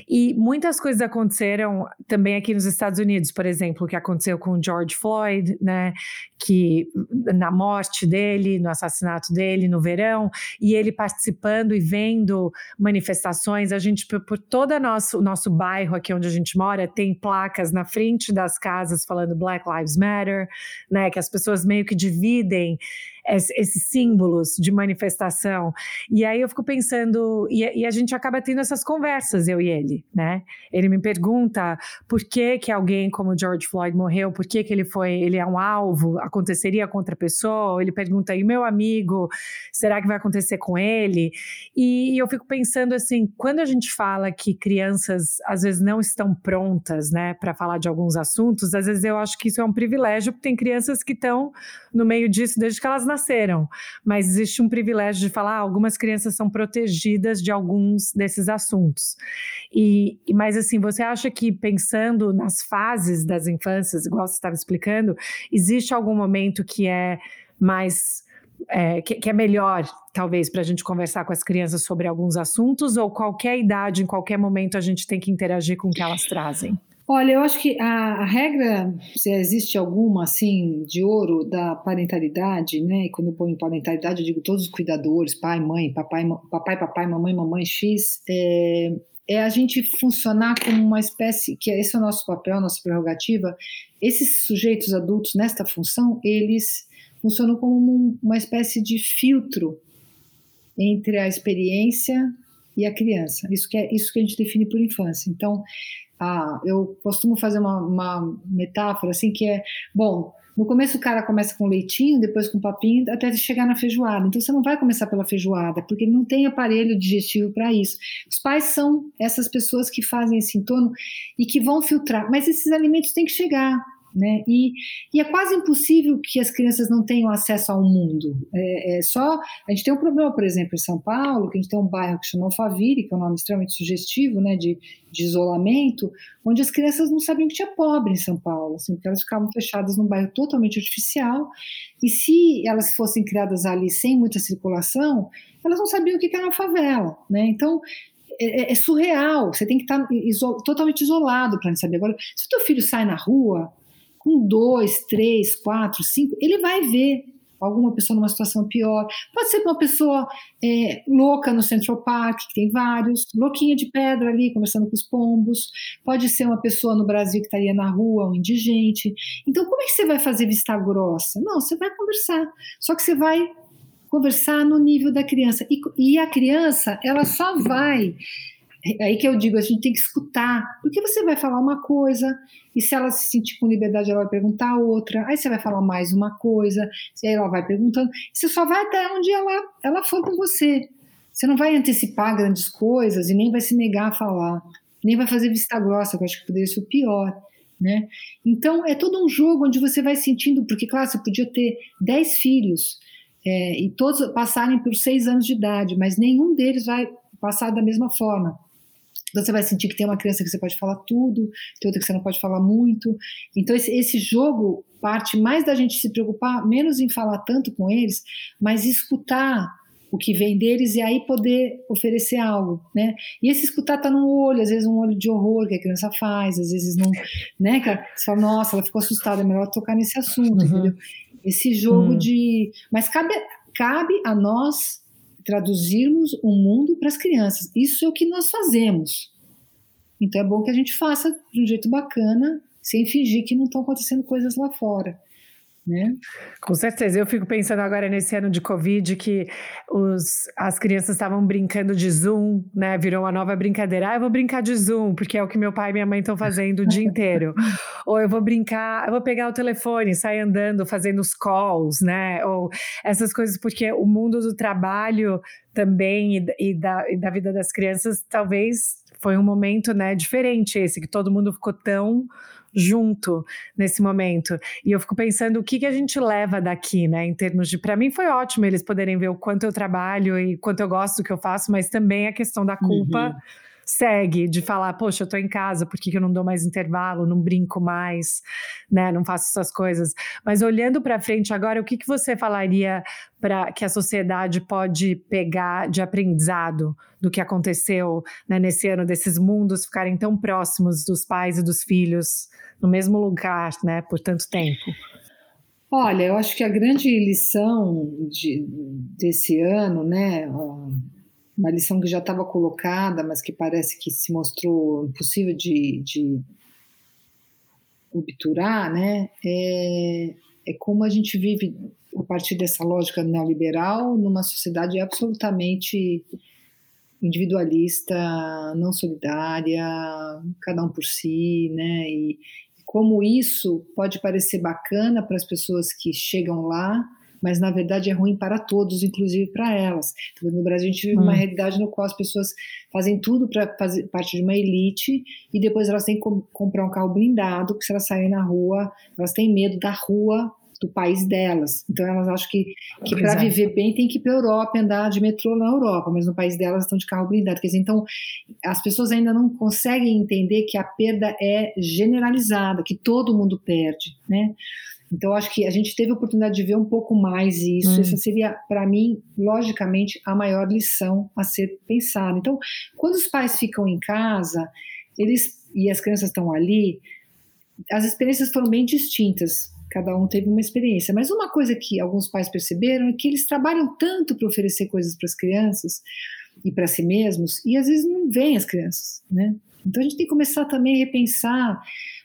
E muitas coisas aconteceram também aqui nos Estados Unidos, por exemplo, o que aconteceu com o George Floyd, né? Que na morte dele, no assassinato dele no verão, e ele participando e vendo manifestações, a gente, por, todo o nosso, nosso bairro aqui onde a gente mora, tem placas na frente das casas falando Black Lives Matter, né? Que as pessoas meio que dividem esses símbolos de manifestação. E aí eu fico pensando, e, a gente acaba tendo essas conversas, eu e ele, né? Ele me pergunta por que que alguém como George Floyd morreu, por que que ele foi, ele é um alvo, aconteceria com outra pessoa? Ele pergunta, e meu amigo, será que vai acontecer com ele? E, e eu fico pensando assim, quando a gente fala que crianças às vezes não estão prontas, né, para falar de alguns assuntos, às vezes eu acho que isso é um privilégio, porque tem crianças que estão no meio disso desde que elas nasceram, mas existe um privilégio de falar, ah, algumas crianças são protegidas de alguns desses assuntos. E, mas assim, você acha que pensando nas fases das infâncias, igual você estava explicando, existe algum momento que é mais é, que, que, é melhor, talvez, para a gente conversar com as crianças sobre alguns assuntos, ou qualquer idade, em qualquer momento, a gente tem que interagir com o que elas trazem? Olha, eu acho que a, a, regra, se existe alguma assim de ouro da parentalidade, né? E quando eu ponho parentalidade, eu digo todos os cuidadores, pai, mãe, papai, papai, papai, mamãe, mamãe, x, é, é a gente funcionar como uma espécie, que esse é o nosso papel, nossa prerrogativa. Esses sujeitos adultos nesta função, eles funcionam como uma espécie de filtro entre a experiência e a criança. Isso que é isso que a gente define por infância. Então, ah, eu costumo fazer uma, uma metáfora assim que é, bom, no começo o cara começa com leitinho, depois com papinho, até chegar na feijoada. Então você não vai começar pela feijoada, porque não tem aparelho digestivo para isso. Os pais são essas pessoas que fazem esse entorno e que vão filtrar, mas esses alimentos têm que chegar. Né? E, e, é quase impossível que as crianças não tenham acesso ao mundo. É, é, só a gente tem um problema, por exemplo, em São Paulo, que a gente tem um bairro que chama Alphaville, que é um nome extremamente sugestivo, né, de, de isolamento, onde as crianças não sabiam que tinha pobre em São Paulo, assim, porque elas ficavam fechadas num bairro totalmente artificial. E se elas fossem criadas ali sem muita circulação, elas não sabiam o que era uma favela, né? Então é, é, é surreal. Você tem que estar iso totalmente isolado para saber. Agora, se o teu filho sai na rua com dois, três, quatro, cinco, ele vai ver alguma pessoa numa situação pior. Pode ser uma pessoa é, louca no Central Park, que tem vários, louquinha de pedra ali, conversando com os pombos. Pode ser uma pessoa no Brasil que estaria na rua, um indigente. Então, como é que você vai fazer vista grossa? Não, você vai conversar. Só que você vai conversar no nível da criança. E, e a criança, ela só vai é aí que eu digo, a gente tem que escutar, porque você vai falar uma coisa, e se ela se sentir com liberdade, ela vai perguntar outra, aí você vai falar mais uma coisa, e aí ela vai perguntando, você só vai até onde ela, ela for com você. Você não vai antecipar grandes coisas e nem vai se negar a falar, nem vai fazer vista grossa, que eu acho que poderia ser o pior. Né? Então, é todo um jogo onde você vai sentindo, porque, claro, você podia ter 10 filhos é, e todos passarem por 6 anos de idade, mas nenhum deles vai passar da mesma forma. Você vai sentir que tem uma criança que você pode falar tudo, tem outra que você não pode falar muito. Então, esse, esse jogo parte mais da gente se preocupar, menos em falar tanto com eles, mas escutar o que vem deles e aí poder oferecer algo, né? E esse escutar tá no olho, às vezes um olho de horror que a criança faz, às vezes não, né, cara? Você fala, nossa, ela ficou assustada, é melhor tocar nesse assunto, uhum. entendeu? Esse jogo uhum. de, mas cabe cabe a nós traduzirmos o mundo para as crianças. Isso é o que nós fazemos. Então é bom que a gente faça de um jeito bacana, sem fingir que não estão acontecendo coisas lá fora. Né? Com certeza. Eu fico pensando agora nesse ano de Covid que os, as crianças estavam brincando de Zoom, né? Virou uma nova brincadeira. Ah, eu vou brincar de Zoom, porque é o que meu pai e minha mãe estão fazendo o dia inteiro. Ou eu vou brincar, eu vou pegar o telefone, sair andando, fazendo os calls, né? Ou essas coisas, porque o mundo do trabalho também e, e, da, e da vida das crianças talvez foi um momento né, diferente esse, que todo mundo ficou tão junto nesse momento. E eu fico pensando o que, que a gente leva daqui, né? Em termos de. Para mim foi ótimo eles poderem ver o quanto eu trabalho e quanto eu gosto do que eu faço, mas também a questão da culpa. Uhum segue de falar, poxa, eu tô em casa, por que, que eu não dou mais intervalo, não brinco mais, né? Não faço essas coisas. Mas olhando para frente agora, o que, que você falaria para que a sociedade pode pegar de aprendizado do que aconteceu né, nesse ano, desses mundos ficarem tão próximos dos pais e dos filhos no mesmo lugar, né, por tanto tempo? Olha, eu acho que a grande lição de, desse ano, né, uma lição que já estava colocada, mas que parece que se mostrou impossível de, de obturar, né? É, é como a gente vive a partir dessa lógica neoliberal numa sociedade absolutamente individualista, não solidária, cada um por si, né? E como isso pode parecer bacana para as pessoas que chegam lá, mas na verdade é ruim para todos, inclusive para elas. Então, no Brasil a gente vive hum. uma realidade no qual as pessoas fazem tudo para fazer parte de uma elite e depois elas têm que comprar um carro blindado, porque se elas saírem na rua, elas têm medo da rua do país delas. Então elas acham que, que para viver bem tem que ir para a Europa andar de metrô na Europa, mas no país delas estão de carro blindado. Quer dizer, então as pessoas ainda não conseguem entender que a perda é generalizada, que todo mundo perde, né? Então, acho que a gente teve a oportunidade de ver um pouco mais isso. Hum. Essa seria, para mim, logicamente, a maior lição a ser pensada. Então, quando os pais ficam em casa, eles e as crianças estão ali, as experiências foram bem distintas. Cada um teve uma experiência. Mas uma coisa que alguns pais perceberam é que eles trabalham tanto para oferecer coisas para as crianças e para si mesmos, e às vezes não vêm as crianças, né? Então a gente tem que começar também a repensar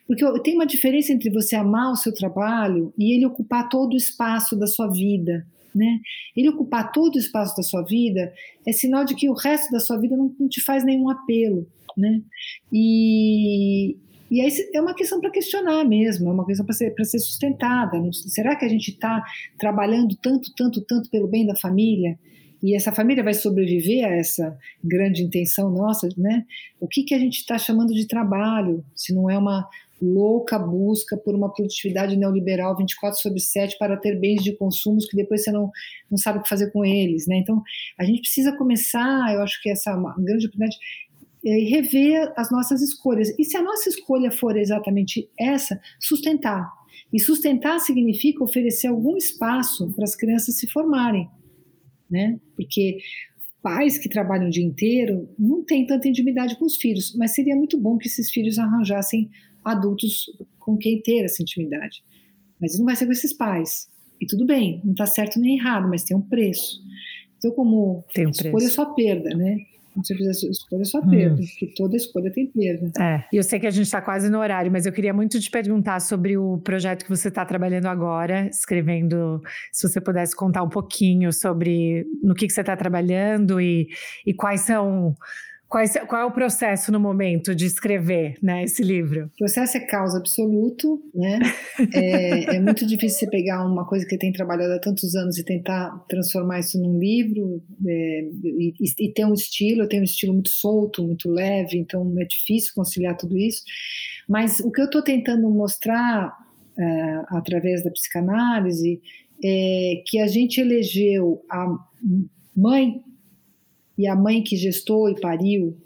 porque tem uma diferença entre você amar o seu trabalho e ele ocupar todo o espaço da sua vida. Né? Ele ocupar todo o espaço da sua vida é sinal de que o resto da sua vida não, não te faz nenhum apelo. Né? E, e aí é uma questão para questionar mesmo, é uma questão para ser, ser sustentada. Será que a gente está trabalhando tanto, tanto, tanto pelo bem da família? e essa família vai sobreviver a essa grande intenção nossa, né? O que, que a gente está chamando de trabalho, se não é uma, louca busca por uma produtividade neoliberal 24 sobre 7 para ter bens de consumo que depois você não, não sabe o que fazer com eles, né? Então, a gente precisa começar, eu acho que essa é uma grande oportunidade, é, rever as nossas escolhas. E se a nossa escolha for exatamente essa, sustentar. E sustentar significa oferecer algum espaço para as crianças se formarem, né? Porque pais que trabalham o dia inteiro não têm tanta intimidade com os filhos, mas seria muito bom que esses filhos arranjassem adultos com quem ter essa intimidade. Mas não vai ser com esses pais. E tudo bem, não está certo nem errado, mas tem um preço. Então, como tem um escolha preço. só perda, né? Você fizer a escolha, só perda, hum. porque toda escolha tem perda. É, e eu sei que a gente está quase no horário, mas eu queria muito te perguntar sobre o projeto que você está trabalhando agora, escrevendo, se você pudesse contar um pouquinho sobre no que, que você está trabalhando e, e quais são Qual é o processo no momento de escrever né, esse livro? O processo é causa absoluto, né? é, é, muito difícil você pegar uma coisa que tem trabalhado há tantos anos e tentar transformar isso num livro é, e, e, ter um estilo. Eu tenho um estilo muito solto, muito leve, então é difícil conciliar tudo isso. Mas o que eu estou tentando mostrar é, através da psicanálise é que a gente elegeu a mãe e a mãe que gestou e pariu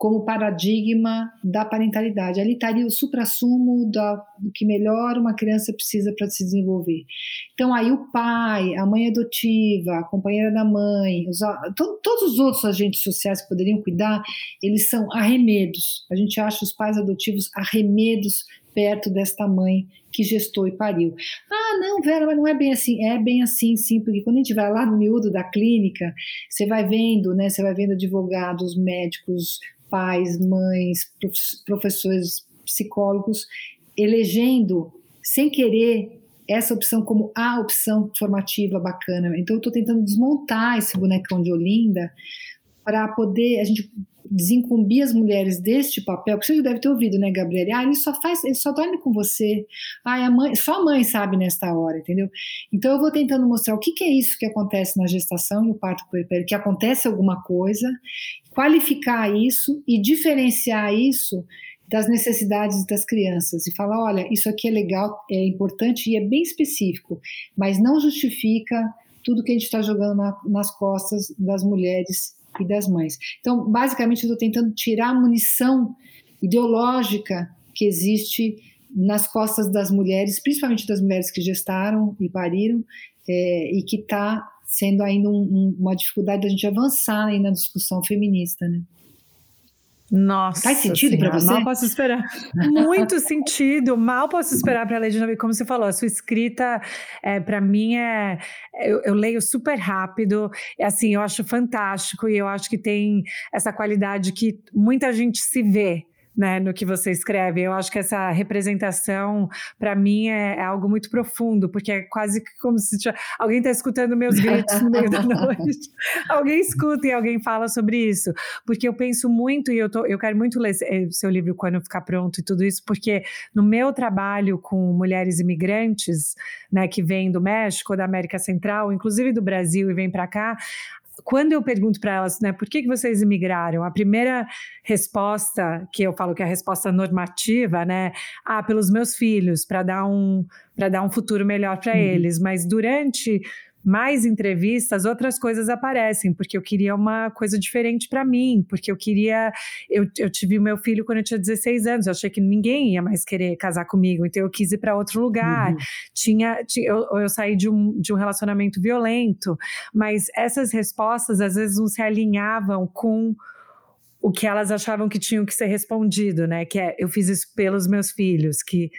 como paradigma da parentalidade. Ali estaria o suprassumo do que melhor uma criança precisa para se desenvolver. Então, aí o pai, a mãe adotiva, a companheira da mãe, os, to, todos os outros agentes sociais que poderiam cuidar, eles são arremedos. A gente acha os pais adotivos arremedos perto desta mãe que gestou e pariu. Ah, não, Vera, mas não é bem assim. É bem assim, sim, porque quando a gente vai lá no miúdo da clínica, você vai vendo, né? Você vai vendo advogados, médicos, pais, mães, professores, psicólogos elegendo sem querer essa opção como a opção formativa bacana. Então eu estou tentando desmontar esse bonecão de Olinda para poder a gente desincumbir as mulheres deste papel, que você já deve ter ouvido, né, Gabriela? Ah, ele só faz, ele só dorme com você. Ah, a mãe, só a mãe sabe nesta hora, entendeu? Então eu vou tentando mostrar o que, que é isso que acontece na gestação no parto puerpério, que acontece alguma coisa, qualificar isso e diferenciar isso das necessidades das crianças e falar, olha, isso aqui é legal, é importante e é bem específico, mas não justifica tudo que a gente está jogando na, nas costas das mulheres e das mães. Então, basicamente, eu estou tentando tirar a munição ideológica que existe nas costas das mulheres, principalmente das mulheres que gestaram e pariram, é, e que está sendo ainda um, um, uma dificuldade da gente avançar aí na discussão feminista, né? Nossa. Faz sentido para você? Mal posso esperar. Muito sentido. Mal posso esperar para ler de novo. Como você falou, a sua escrita, é, para mim, é. Eu, eu, leio super rápido. É assim, eu acho fantástico e eu acho que tem essa qualidade que muita gente se vê né, no que você escreve. Eu acho que essa representação, para mim, é, é, algo muito profundo, porque é quase como se alguém está escutando meus gritos no meio da noite. alguém escuta e alguém fala sobre isso. Porque eu penso muito, e eu, tô, eu quero muito ler eh, seu livro quando ficar pronto e tudo isso, porque no meu trabalho com mulheres imigrantes, né, que vêm do México, da América Central, inclusive do Brasil e vêm para cá, quando eu pergunto para elas, né, por que, que vocês imigraram? A primeira resposta, que eu falo que é a resposta normativa, né, ah, pelos meus filhos, para dar um para dar um futuro melhor para uhum. eles. Mas durante mais entrevistas, outras coisas aparecem, porque eu queria uma coisa diferente para mim, porque eu queria. Eu, eu tive o meu filho quando eu tinha 16 anos, eu achei que ninguém ia mais querer casar comigo, então eu quis ir para outro lugar. Uhum. Tinha, tinha eu, eu, saí de um, de um relacionamento violento, mas essas respostas às vezes não se alinhavam com o que elas achavam que tinham que ser respondido, né? Que é eu fiz isso pelos meus filhos, que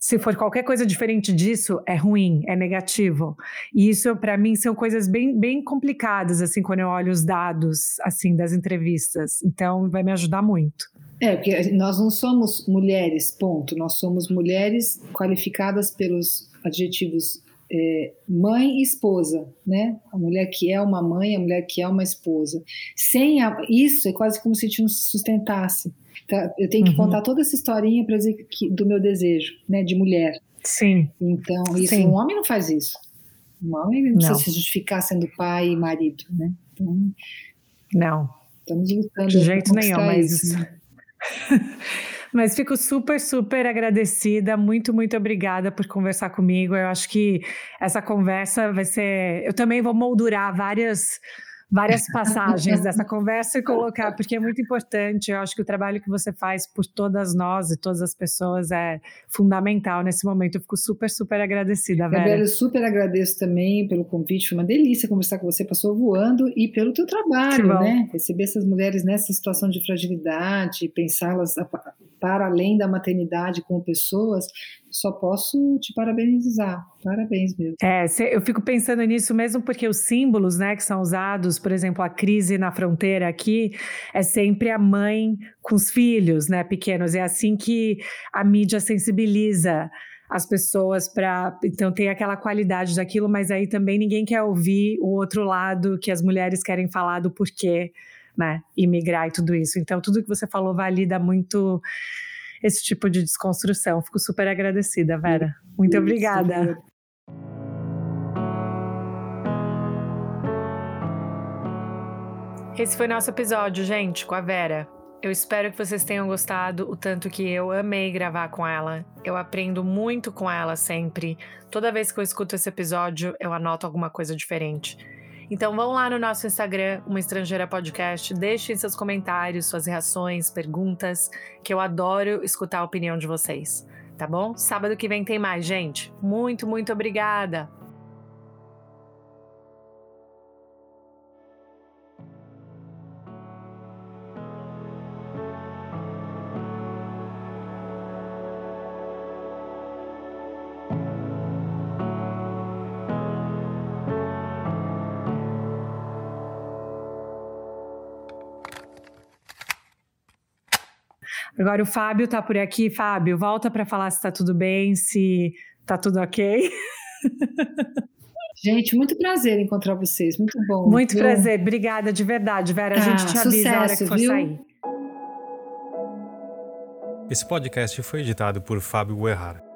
se for qualquer coisa diferente disso, é ruim, é negativo. E isso, para mim, são coisas bem, bem complicadas, assim, quando eu olho os dados, assim, das entrevistas. Então, vai me ajudar muito. É, porque nós não somos mulheres, ponto. Nós somos mulheres qualificadas pelos adjetivos é, mãe e esposa, né? A mulher que é uma mãe, a mulher que é uma esposa. Sem a, isso, é quase como se a gente não se sustentasse. Tá? Eu tenho que uhum. contar toda essa historinha para dizer que, do meu desejo, né, de mulher. Sim. Então, isso, Sim. um homem não faz isso. Um homem não, não precisa se justificar sendo pai e marido, né? Então, não. Estamos lutando. De jeito nenhum, mas. Isso, né? Mas fico super, super agradecida. Muito, muito obrigada por conversar comigo. Eu acho que essa conversa vai ser. Eu também vou moldurar várias várias passagens dessa conversa e colocar, porque é muito importante. Eu acho que o trabalho que você faz por todas nós e todas as pessoas é fundamental nesse momento. Eu fico super, super agradecida, Vera. Eu super agradeço também pelo convite. Foi uma delícia conversar com você, passou voando, e pelo teu trabalho, né? Receber essas mulheres nessa situação de fragilidade, pensá-las para além da maternidade como pessoas, só posso te parabenizar. Parabéns mesmo. É, eu fico pensando nisso mesmo porque os símbolos, né, que são usados, por exemplo, a crise na fronteira aqui, é sempre a mãe com os filhos, né, pequenos. É assim que a mídia sensibiliza as pessoas para então tem aquela qualidade daquilo, mas aí também ninguém quer ouvir o outro lado que as mulheres querem falar do porquê, né, imigrar e tudo isso. Então tudo que você falou valida muito esse tipo de desconstrução. Fico super agradecida, Vera. Muito Isso, obrigada. Esse foi nosso episódio, gente, com a Vera. Eu espero que vocês tenham gostado o tanto que eu amei gravar com ela. Eu aprendo muito com ela sempre. Toda vez que eu escuto esse episódio, eu anoto alguma coisa diferente. Então vão lá no nosso Instagram, Uma Estrangeira Podcast, deixem seus comentários, suas reações, perguntas, que eu adoro escutar a opinião de vocês, tá bom? Sábado que vem tem mais, gente. Muito, muito obrigada! Agora o Fábio está por aqui. Fábio, volta para falar se está tudo bem, se está tudo ok. Gente, muito prazer encontrar vocês. Muito bom. Muito viu? prazer. Obrigada de verdade, Vera. A gente te avisa a hora que for viu? sair. Esse podcast foi editado por Fábio Guerrara.